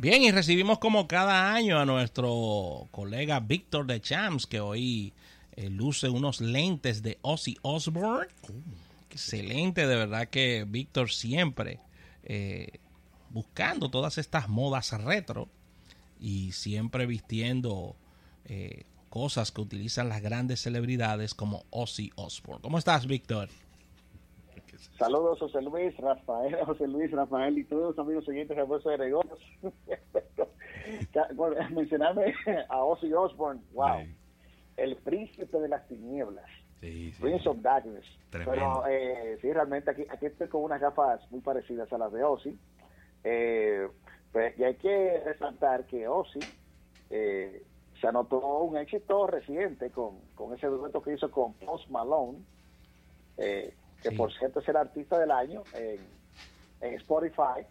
Bien, y recibimos como cada año a nuestro colega Víctor de Champs, que hoy eh, luce unos lentes de Ozzy Osbourne. Excelente, de verdad que Víctor siempre eh, buscando todas estas modas retro y siempre vistiendo eh, cosas que utilizan las grandes celebridades como Ozzy Osbourne. ¿Cómo estás, Víctor? Saludos, José Luis, Rafael, José Luis, Rafael y todos los amigos oyentes de Bolsa de Negocios. Mencionarme a Ozzy Osbourne, wow, el príncipe de las tinieblas, Prince of Darkness. Pero eh, sí, realmente aquí, aquí estoy con unas gafas muy parecidas a las de Ozzy. Eh, pues, y hay que resaltar que Ozzy eh, se anotó un éxito reciente con, con ese dueto que hizo con Post Malone. Eh, que por cierto es el artista del año en, Spotify.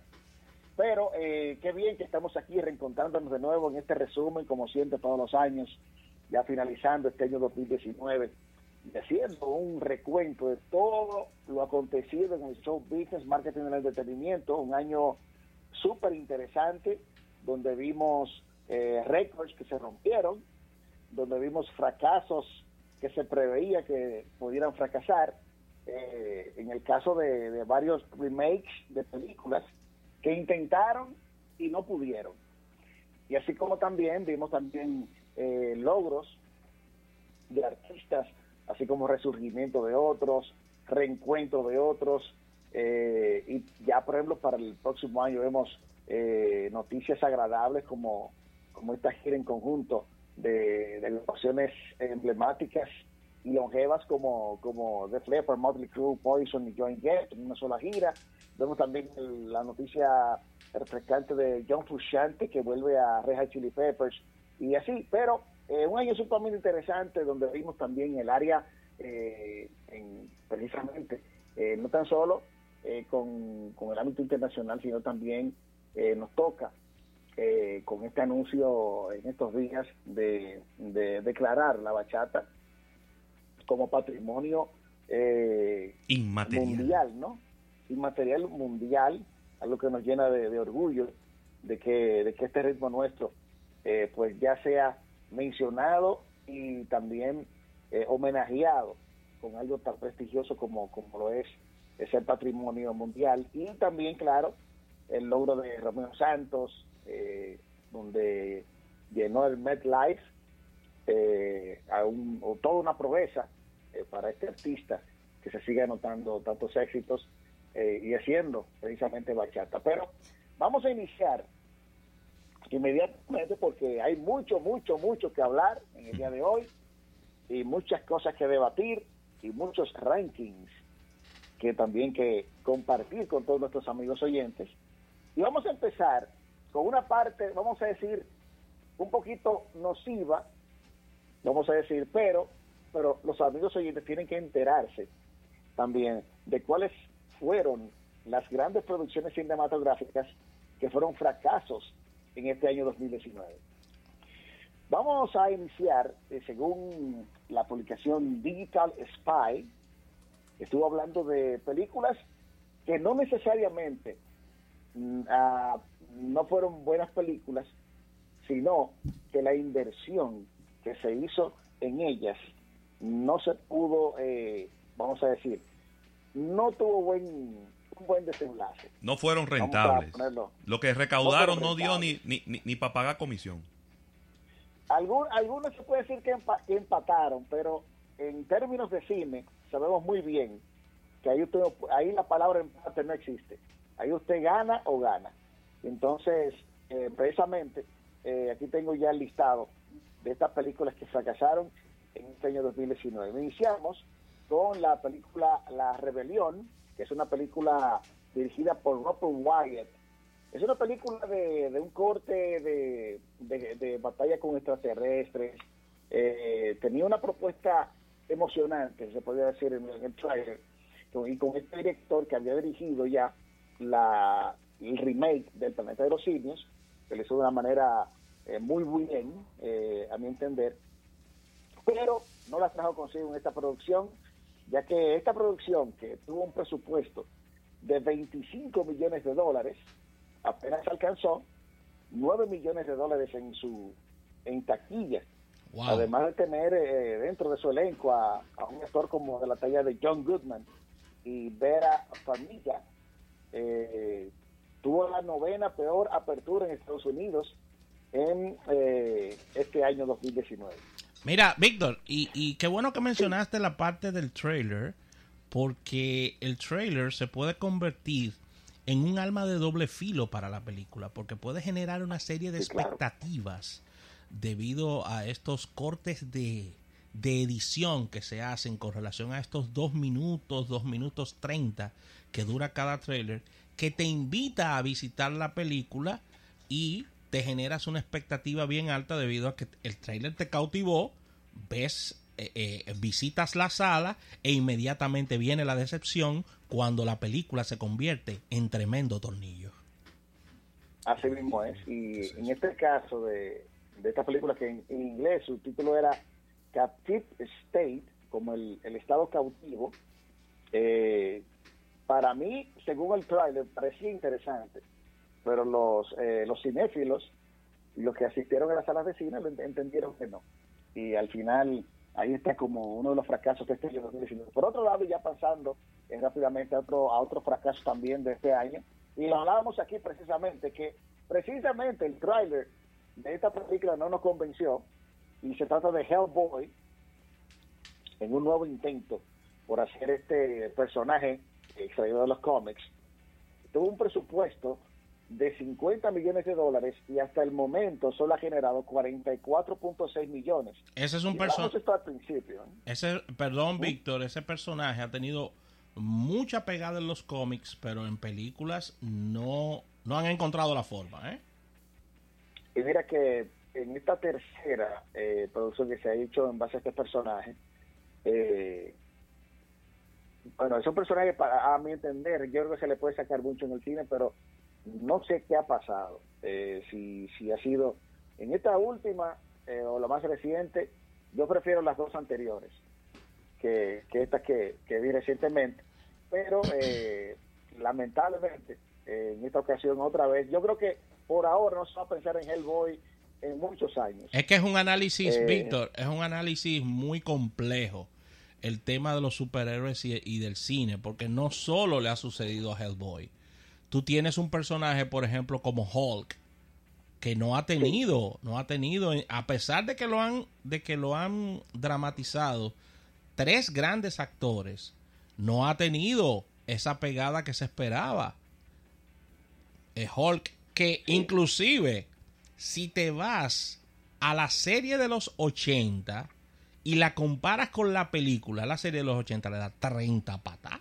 Pero eh, qué bien que estamos aquí reencontrándonos de nuevo en este resumen, como siempre todos los años, ya finalizando este año 2019 y haciendo un recuento de todo lo acontecido en el show business, marketing y el entretenimiento, un año súper interesante, donde vimos eh, récords que se rompieron, donde vimos fracasos que se preveía que pudieran fracasar, eh, en el caso de, varios remakes de películas que intentaron y no pudieron. Y así como también vimos también eh, logros de artistas, así como resurgimiento de otros, reencuentro de otros, eh, y ya por ejemplo para el próximo año vemos noticias agradables como, como esta gira en conjunto de, de ocasiones emblemáticas y longevas como, como The Flipper, Motley Crue, Poison y Join Jett en una sola gira. Vemos también la noticia refrescante de John Frusciante que vuelve a Hot Chili Peppers y así, pero eh, un año sumamente interesante donde vimos también el área eh, en, precisamente eh, no tan solo con, con, el ámbito internacional sino también nos toca con este anuncio en estos días de, de declarar la bachata como patrimonio eh, inmaterial. mundial, ¿no? Inmaterial mundial, algo que nos llena de, orgullo de que, de que este ritmo nuestro eh, pues ya sea mencionado y también eh, homenajeado con algo tan prestigioso como, como lo es, es el patrimonio mundial y también claro el logro de Romeo Santos donde llenó el MetLife eh, a un, o toda una proeza eh, para este artista que se siga anotando tantos éxitos eh, y haciendo precisamente bachata. Pero vamos a iniciar inmediatamente porque hay mucho, mucho, mucho que hablar en el día de hoy y muchas cosas que debatir y muchos rankings que también que compartir con todos nuestros amigos oyentes. Y vamos a empezar con una parte, vamos a decir, un poquito nociva, vamos a decir, pero pero los amigos oyentes tienen que enterarse también de cuáles fueron las grandes producciones cinematográficas que fueron fracasos en este año 2019. Vamos a iniciar, eh, según la publicación Digital Spy, estuvo hablando de películas que no necesariamente mm, ah, no fueron buenas películas, sino que la inversión que se hizo en ellas no se pudo, eh, vamos a decir, no tuvo buen un buen desenlace. No fueron rentables. Lo que recaudaron no, dio ni, ni, ni, para pagar comisión. Algunos se puede decir que, empataron, pero en términos de cine sabemos muy bien que ahí, usted, ahí la palabra empate no existe. Ahí usted gana o gana. Entonces, eh, precisamente, eh, aquí tengo ya el listado de estas películas que fracasaron este año 2019. Iniciamos con la película La Rebelión, que es una película dirigida por Robert Wyatt. Es una película de, un corte de, de, batalla con extraterrestres. Eh, tenía una propuesta emocionante, se podría decir en, el trailer, y con este director que había dirigido ya la, el remake del Planeta de los Simios, que le hizo de una manera eh, muy bien, eh, a mi entender, pero no las trajo consigo en esta producción, ya que esta producción, que tuvo un presupuesto de 25 millones de dólares, apenas alcanzó 9 millones de dólares en su en taquilla. Además de tener eh, dentro de su elenco a, un actor como de la talla de John Goodman y Vera Farmiga, eh, tuvo la novena peor apertura en Estados Unidos en eh, este año 2019. Mira, Víctor, y, y qué bueno que mencionaste la parte del trailer, porque el trailer se puede convertir en un alma de doble filo para la película, porque puede generar una serie de expectativas debido a estos cortes de, de edición que se hacen con relación a estos dos minutos, dos minutos treinta que dura cada trailer, que te invita a visitar la película y te generas una expectativa bien alta debido a que el trailer te cautivó, ves, eh, eh, visitas la sala e inmediatamente viene la decepción cuando la película se convierte en tremendo tornillo. Así mismo es. Y en este caso de, esta película que en, inglés su título era Captive State, como el, estado cautivo, eh, para mí, según el trailer, parecía interesante pero los, eh, los cinéfilos, los que asistieron a las salas de cine, entendieron que no. Y al final, ahí está como uno de los fracasos de este año 2019. Por otro lado, ya pasando eh, rápidamente a otro, a otro fracaso también de este año, y lo hablábamos aquí precisamente, que precisamente el tráiler de esta película no nos convenció, y se trata de Hellboy, en un nuevo intento por hacer este personaje extraído de los cómics, tuvo un presupuesto de 50 millones de dólares y hasta el momento solo ha generado 44.6 millones. Ese es un personaje. principio. Ese, perdón, Víctor, ese personaje ha tenido mucha pegada en los cómics, pero en películas no, no han encontrado la forma. ¿eh? Y mira que en esta tercera eh, producción que se ha hecho en base a este personaje, eh, bueno, es un personaje, para, a mi entender, yo creo que se le puede sacar mucho en el cine, pero no sé qué ha pasado, eh, si, si ha sido en esta última eh, o la más reciente, yo prefiero las dos anteriores que, que estas que, que vi recientemente, pero eh, lamentablemente en esta ocasión otra vez, yo creo que por ahora no se va a pensar en Hellboy en muchos años. Es que es un análisis, Víctor, es un análisis muy complejo el tema de los superhéroes y, y, del cine, porque no solo le ha sucedido a Hellboy, tú tienes un personaje, por ejemplo, como Hulk, que no ha tenido, no ha tenido, a pesar de que lo han, de que lo han dramatizado, tres grandes actores, no ha tenido esa pegada que se esperaba. El Hulk, que inclusive, si te vas a la serie de los 80 y la comparas con la película, la serie de los 80 le da 30 patas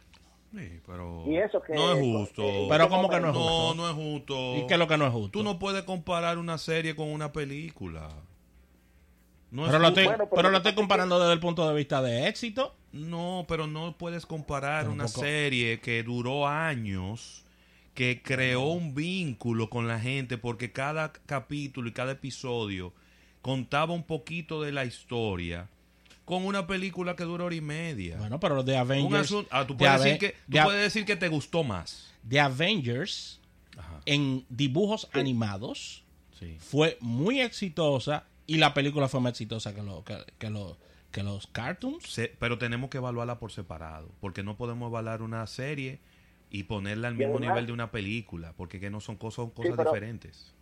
pero no es justo. pero ¿cómo que no es justo? No, no es justo. ¿Y qué es lo que no es justo? Tú no puedes comparar una serie con una película. pero, lo estoy, pero, lo estoy comparando desde el punto de vista de éxito. No, pero no puedes comparar una serie que duró años, que creó un vínculo con la gente, porque cada capítulo y cada episodio contaba un poquito de la historia con una película que dura hora y media. Bueno, pero de Avengers. Ah, tú, puedes, decir que, puedes decir que te gustó más. De Avengers, en dibujos animados, fue muy exitosa y la película fue más exitosa que, lo, que, que, los cartoons. pero tenemos que evaluarla por separado, porque no podemos evaluar una serie y ponerla al mismo nivel de una película, porque que no son cosas, cosas diferentes.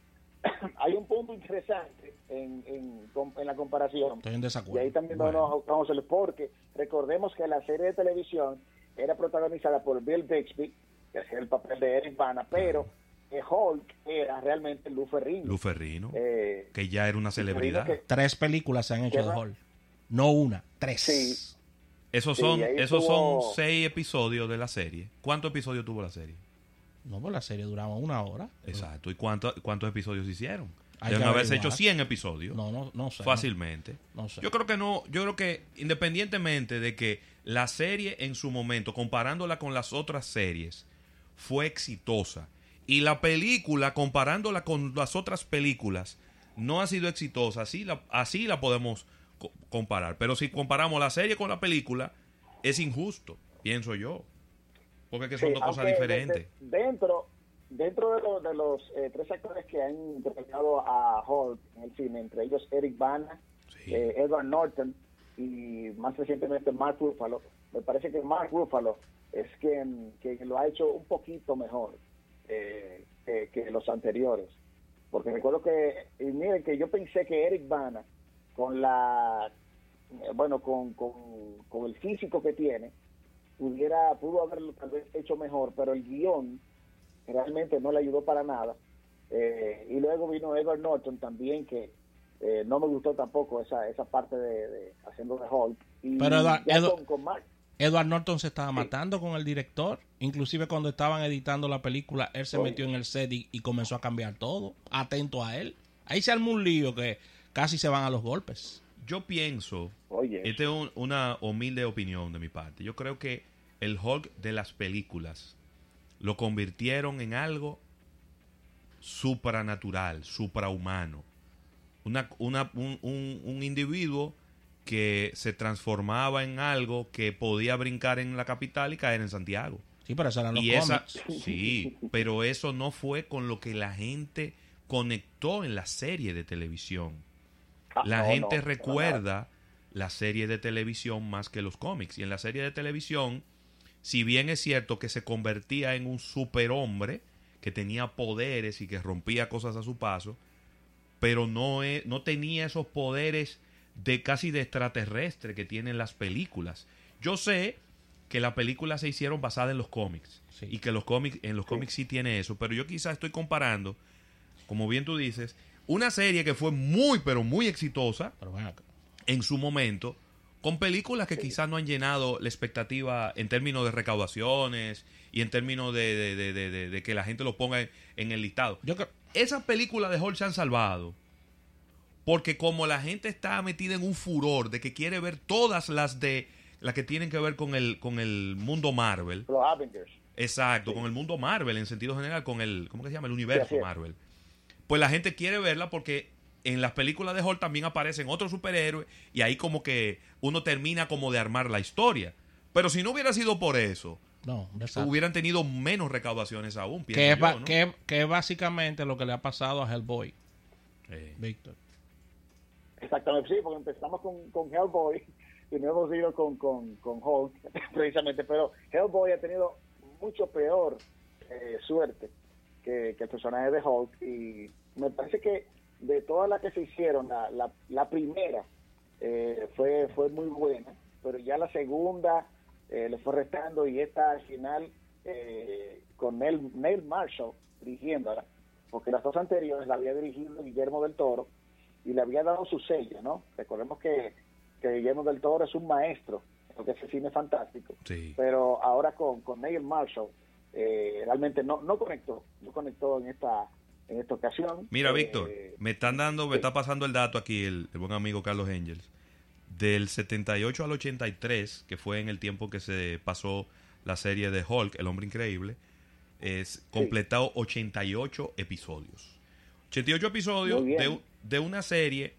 Hay un punto interesante en, en, la comparación. Estoy en desacuerdo. Y ahí también vamos, vamos a porque recordemos que la serie de televisión era protagonizada por Bill Bixby, que hacía el papel de Eric Bana, pero Hulk era realmente Lou Ferrino. Lou Ferrino, eh, que ya era una celebridad. tres películas se han hecho de Hulk. No una, tres. Sí. Esos son, esos son seis episodios de la serie. ¿Cuántos episodios tuvo la serie? No, pues la serie duraba una hora. Exacto. ¿Y cuántos cuántos episodios hicieron? Deben haberse hecho 100 episodios. No, no, no sé. Fácilmente. No, sé. Yo creo que no, yo creo que independientemente de que la serie en su momento, comparándola con las otras series, fue exitosa. Y la película, comparándola con las otras películas, no ha sido exitosa. Así la, así la podemos comparar. Pero si comparamos la serie con la película, es injusto, pienso yo. Porque que son dos cosas diferentes. dentro dentro de, de los eh, tres actores que han interpretado a Hulk en el cine, entre ellos Eric Bana, eh, Edward Norton y más recientemente Mark Ruffalo, me parece que Mark Ruffalo es quien, que lo ha hecho un poquito mejor eh, que, los anteriores. Porque recuerdo que, y miren que yo pensé que Eric Bana, con la, bueno, con, con, con el físico que tiene, pudiera, pudo haberlo tal vez hecho mejor, pero el guion realmente no le ayudó para nada. Eh, y luego vino Edward Norton también, que eh, no me gustó tampoco esa, esa parte de, haciendo de Hulk. pero Edward, Norton se estaba matando con el director, inclusive cuando estaban editando la película, él se metió en el set y, comenzó a cambiar todo, atento a él. Ahí se armó un lío que casi se van a los golpes. Yo pienso, esta es una humilde opinión de mi parte, yo creo que el Hulk de las películas lo convirtieron en algo supranatural, suprahumano. Una, un, individuo que se transformaba en algo que podía brincar en la capital y caer en Santiago. Sí, pero eso eran los Sí, pero eso no fue con lo que la gente conectó en la serie de televisión. Ah, la gente recuerda la serie de televisión más que los cómics. Y en la serie de televisión si bien es cierto que se convertía en un superhombre, que tenía poderes y que rompía cosas a su paso, pero no, no tenía esos poderes de casi de extraterrestre que tienen las películas. Yo sé que las películas se hicieron basadas en los cómics y que los cómics en los cómics sí tiene eso, pero yo quizás estoy comparando, como bien tú dices, una serie que fue muy pero muy exitosa en su momento con películas que quizás no han llenado la expectativa en términos de recaudaciones y en términos de, que la gente lo ponga en, el listado. Yo Esas películas de Hulk se han salvado porque como la gente está metida en un furor de que quiere ver todas las de las que tienen que ver con el con el mundo Marvel. Los Avengers. Exacto, con el mundo Marvel en sentido general, con el ¿cómo que se llama? El universo Marvel. Pues la gente quiere verla porque en las películas de Hulk también aparecen otros superhéroes y ahí como que uno termina como de armar la historia. Pero si no hubiera sido por eso, no, hubieran tenido menos recaudaciones aún. Que es, que, básicamente lo que le ha pasado a Hellboy. Víctor. Exactamente, sí, porque empezamos con, con Hellboy y no hemos ido con, con, con Hulk, precisamente. Pero Hellboy ha tenido mucho peor eh, suerte que, que el personaje de Hulk y me parece que de todas las que se hicieron, la, la, primera eh, fue, fue muy buena, pero ya la segunda eh, le fue restando y esta al final eh, con Neil, Neil Marshall dirigiéndola, porque las dos anteriores la había dirigido Guillermo del Toro y le había dado su sello, ¿no? Recordemos que, que Guillermo del Toro es un maestro porque ese cine fantástico, pero ahora con, con Neil Marshall realmente no, no conectó, no conectó en esta en esta ocasión. Mira, eh, Víctor, me están dando, me está pasando el dato aquí el, buen amigo Carlos Engels. Del 78 al 83, que fue en el tiempo que se pasó la serie de Hulk, El Hombre Increíble, es completado 88 episodios. 88 episodios de, de una serie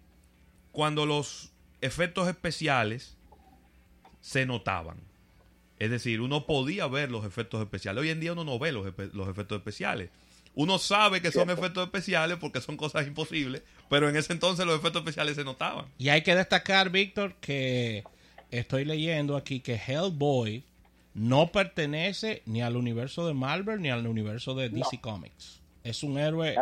cuando los efectos especiales se notaban. Es decir, uno podía ver los efectos especiales. Hoy en día uno no ve los, los efectos especiales. Uno sabe que son efectos especiales porque son cosas imposibles, pero en ese entonces los efectos especiales se notaban. Y hay que destacar, Víctor, que estoy leyendo aquí que Hellboy no pertenece ni al universo de Marvel ni al universo de DC Comics. Es un héroe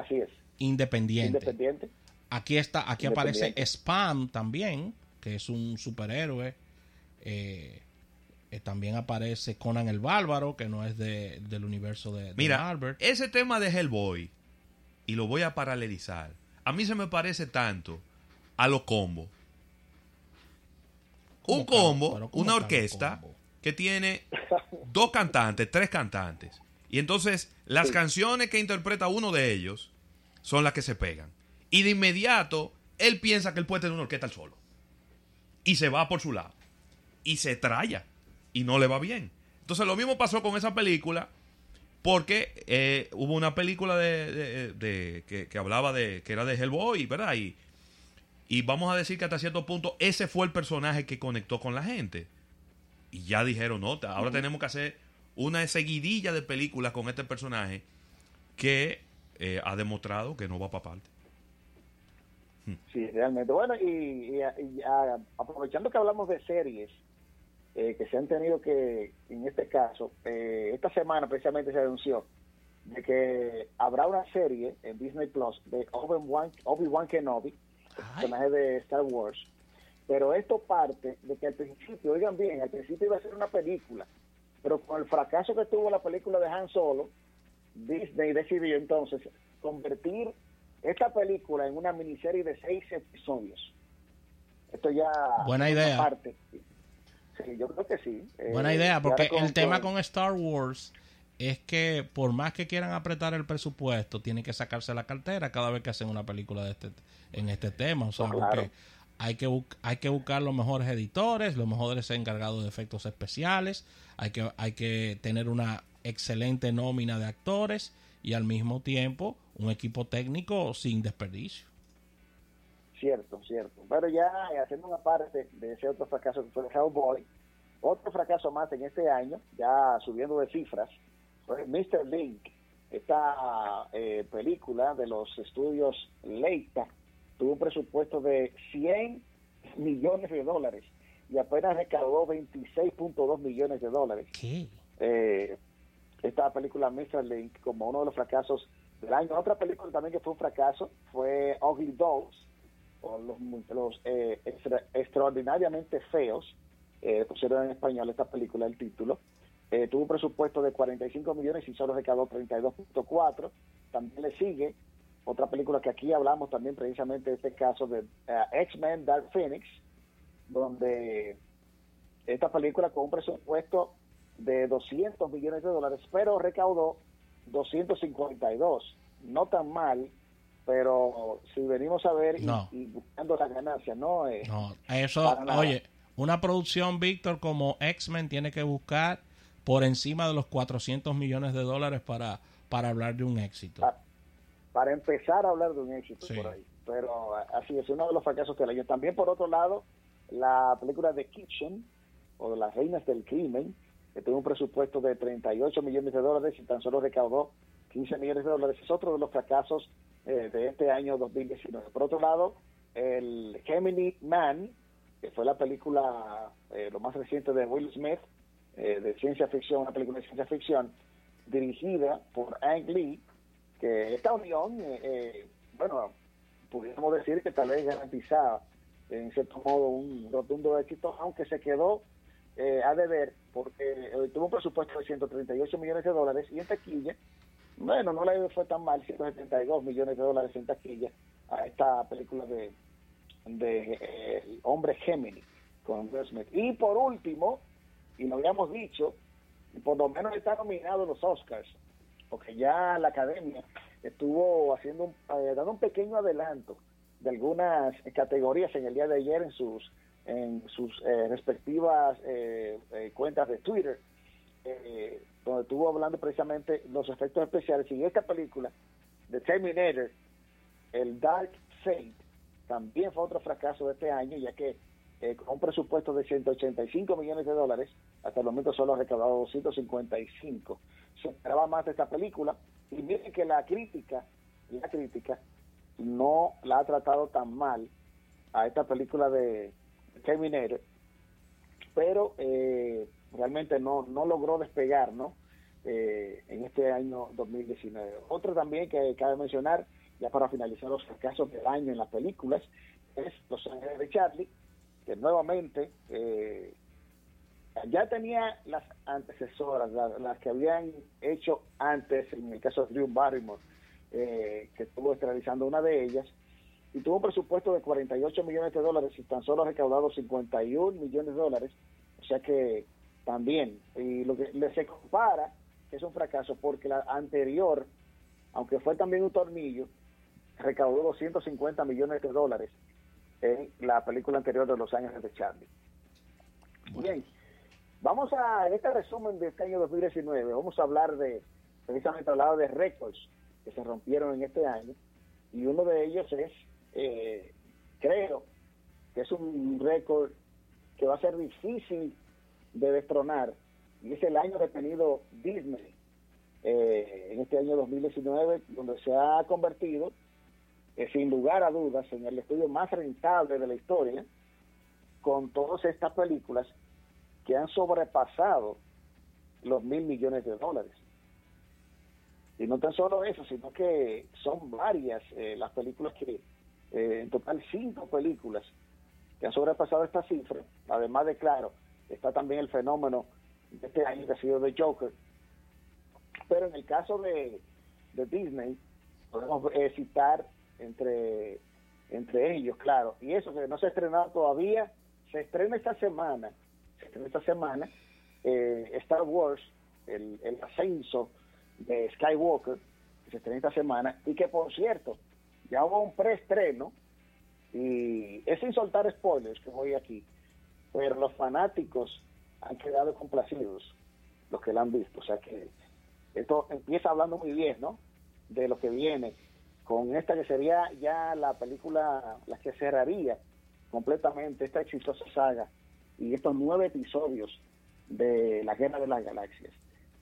independiente. independiente. Aquí está, aquí aparece Spam también, que es un superhéroe. Eh, eh, también aparece Conan el Bárbaro, que no es de, del universo de, Mira, Ese tema de Hellboy, y lo voy a paralelizar, a mí se me parece tanto a los combos. Un combo, una orquesta que tiene dos cantantes, tres cantantes. Y entonces las canciones que interpreta uno de ellos son las que se pegan. Y de inmediato él piensa que él puede tener una orquesta al solo. Y se va por su lado. Y se traya y no le va bien. Entonces lo mismo pasó con esa película porque eh, hubo una película de, que, hablaba de que era de Hellboy, ¿verdad? Y, y vamos a decir que hasta cierto punto ese fue el personaje que conectó con la gente. Y ya dijeron, no, ahora tenemos que hacer una seguidilla de películas con este personaje que eh, ha demostrado que no va para parte. Sí, realmente. Bueno, y, aprovechando que hablamos de series eh, que se han tenido que, en este caso, eh, esta semana precisamente se anunció de que habrá una serie en Disney Plus de Obi-Wan Obi Kenobi, personaje de Star Wars. Pero esto parte de que al principio, oigan bien, al principio iba a ser una película, pero con el fracaso que tuvo la película de Han Solo, Disney decidió entonces convertir esta película en una miniserie de seis episodios. Esto ya... Buena idea. Parte. Sí, yo creo que sí. Buena eh, idea, porque el tema con Star Wars es que por más que quieran apretar el presupuesto, tienen que sacarse la cartera cada vez que hacen una película de este en este tema. O sea, porque hay que, hay que buscar los mejores editores, los mejores encargados de efectos especiales, hay que, hay que tener una excelente nómina de actores y al mismo tiempo un equipo técnico sin desperdicio. Cierto, cierto. Pero ya eh, haciendo una parte de ese otro fracaso que fue el Hellboy, otro fracaso más en este año, ya subiendo de cifras, fue Mr. Link, esta eh, película de los estudios Leica, tuvo un presupuesto de 100 millones de dólares y apenas recaudó 26.2 millones de dólares. ¿Qué? Eh, esta película Mr. Link como uno de los fracasos del año. Otra película también que fue un fracaso fue Ugly Dolls, o los, eh, extraordinariamente feos, eh, pusieron en español esta película, el título. Eh, tuvo un presupuesto de 45 millones y solo recaudó 32.4. También le sigue otra película que aquí hablamos también precisamente de este caso de X-Men Dark Phoenix, donde esta película con un presupuesto de 200 millones de dólares, pero recaudó 252. No tan mal, pero si venimos a ver y, buscando las ganancias, no es. No, eso, oye, una producción, Víctor, como X-Men tiene que buscar por encima de los 400 millones de dólares para, para hablar de un éxito. Para, empezar a hablar de un éxito por ahí. Pero así es, uno de los fracasos del año. También, por otro lado, la película The Kitchen, o Las Reinas del Crimen, que tuvo un presupuesto de 38 millones de dólares y tan solo recaudó 15 millones de dólares. Es otro de los fracasos eh, de este año 2019. Por otro lado, el Gemini Man, que fue la película eh, lo más reciente de Will Smith, eh, de ciencia ficción, una película de ciencia ficción, dirigida por Ang Lee, que esta unión, bueno, pudiéramos decir que tal vez garantizaba en cierto modo un rotundo éxito, aunque se quedó eh, a deber porque eh, tuvo un presupuesto de 138 millones de dólares y en taquilla, bueno, no le fue tan mal, 172 millones de dólares en taquilla a esta película de, de eh, Hombre Gemini con Will Smith. Y por último, y lo habíamos dicho, por lo menos está nominado los Oscars, porque ya la academia estuvo haciendo eh, dando un pequeño adelanto de algunas categorías en el día de ayer en sus en sus eh, respectivas eh, eh, cuentas de Twitter, donde estuvo hablando precisamente los efectos especiales. Y esta película, The Terminator, el Dark Fate, también fue otro fracaso de este año, ya que con un presupuesto de 185 millones de dólares, hasta el momento solo ha recaudado 255. Se esperaba más de esta película. Y miren que la crítica, la crítica, no la ha tratado tan mal a esta película de Terminator, pero eh, realmente no, no logró despegar, ¿no? Eh, en este año 2019. Otro también que cabe mencionar, ya para finalizar los fracasos del año en las películas, es Los Ángeles de Charlie, que nuevamente eh, ya tenía las antecesoras, las, que habían hecho antes, en el caso de Drew Barrymore, que estuvo realizando una de ellas, y tuvo un presupuesto de 48 millones de dólares y tan solo ha recaudado 51 millones de dólares. O sea que también, y lo que se compara, es un fracaso, porque la anterior, aunque fue también un tornillo, recaudó 250 millones de dólares en la película anterior de Los Ángeles de Charlie. Bien, vamos a, en este resumen de este año 2019, vamos a hablar de, precisamente hablado de récords que se rompieron en este año, y uno de ellos es eh, creo que es un récord que va a ser difícil de destronar y es el año que ha tenido Disney eh, en este año 2019, donde se ha convertido, eh, sin lugar a dudas, en el estudio más rentable de la historia, con todas estas películas que han sobrepasado los mil millones de dólares. Y no tan solo eso, sino que son varias eh, las películas que, en total cinco películas que han sobrepasado esta cifra. Además de, claro, está también el fenómeno de este año que ha sido de Joker. Pero en el caso de, de Disney, podemos eh, citar entre, entre ellos, claro. Y eso que no se ha estrenado todavía, se estrena esta semana, se estrena esta semana, Star Wars, el, el ascenso de Skywalker, que se estrena esta semana, y que por cierto, ya hubo un preestreno, y es sin soltar spoilers que voy aquí, pero los fanáticos han quedado complacidos, los que la han visto, o sea que esto empieza hablando muy bien, ¿no? De lo que viene con esta que sería ya la película, la que cerraría completamente esta exitosa saga y estos nueve episodios de la Guerra de las Galaxias.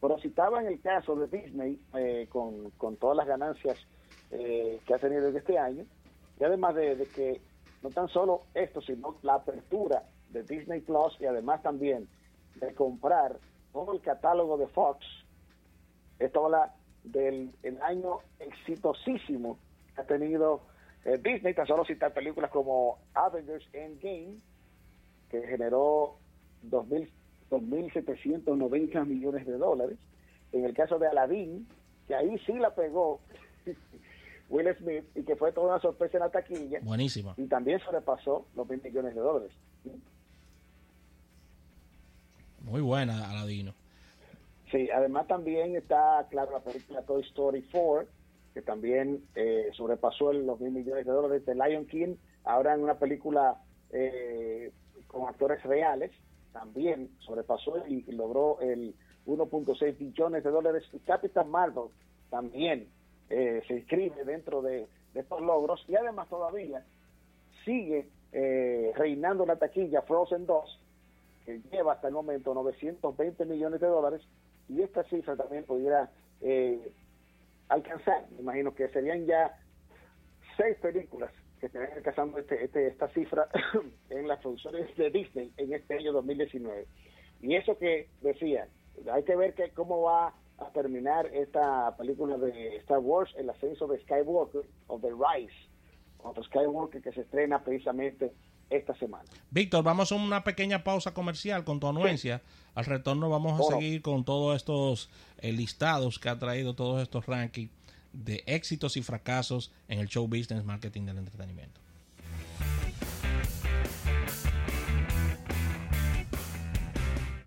Pero en el caso de Disney, eh, con, con, todas las ganancias eh, que ha tenido este año, y además de, que no tan solo esto, sino la apertura de Disney Plus y además también de comprar todo el catálogo de Fox, esto habla del el año exitosísimo que ha tenido eh, Disney, tan solo citar películas como Avengers Endgame, que generó 2000 2.790 millones de dólares. En el caso de Aladdin, que ahí sí la pegó Will Smith y que fue toda una sorpresa en la taquilla. Buenísima. Y también sobrepasó los mil millones de dólares. Muy buena, Aladino. Sí, además también está, claro, la película Toy Story 4, que también eh, sobrepasó los mil millones de dólares de Lion King, ahora en una película eh, con actores reales, también sobrepasó y logró el 1.6 billones de dólares. Capitán Marvel también eh, se inscribe dentro de, estos logros y además todavía sigue eh, reinando la taquilla Frozen 2, que lleva hasta el momento 920 millones de dólares y esta cifra también pudiera eh, alcanzar, me imagino que serían ya seis películas que estén alcanzando este, este, esta cifra en las producciones de Disney en este año 2019. Y eso que decía, hay que ver que cómo va a terminar esta película de Star Wars, el ascenso de Skywalker, o The Rise, otro Skywalker que se estrena precisamente esta semana. Víctor, vamos a una pequeña pausa comercial con tu anuencia. Al retorno vamos a seguir con todos estos eh, listados que ha traído todos estos rankings de éxitos y fracasos en el show business marketing del entretenimiento.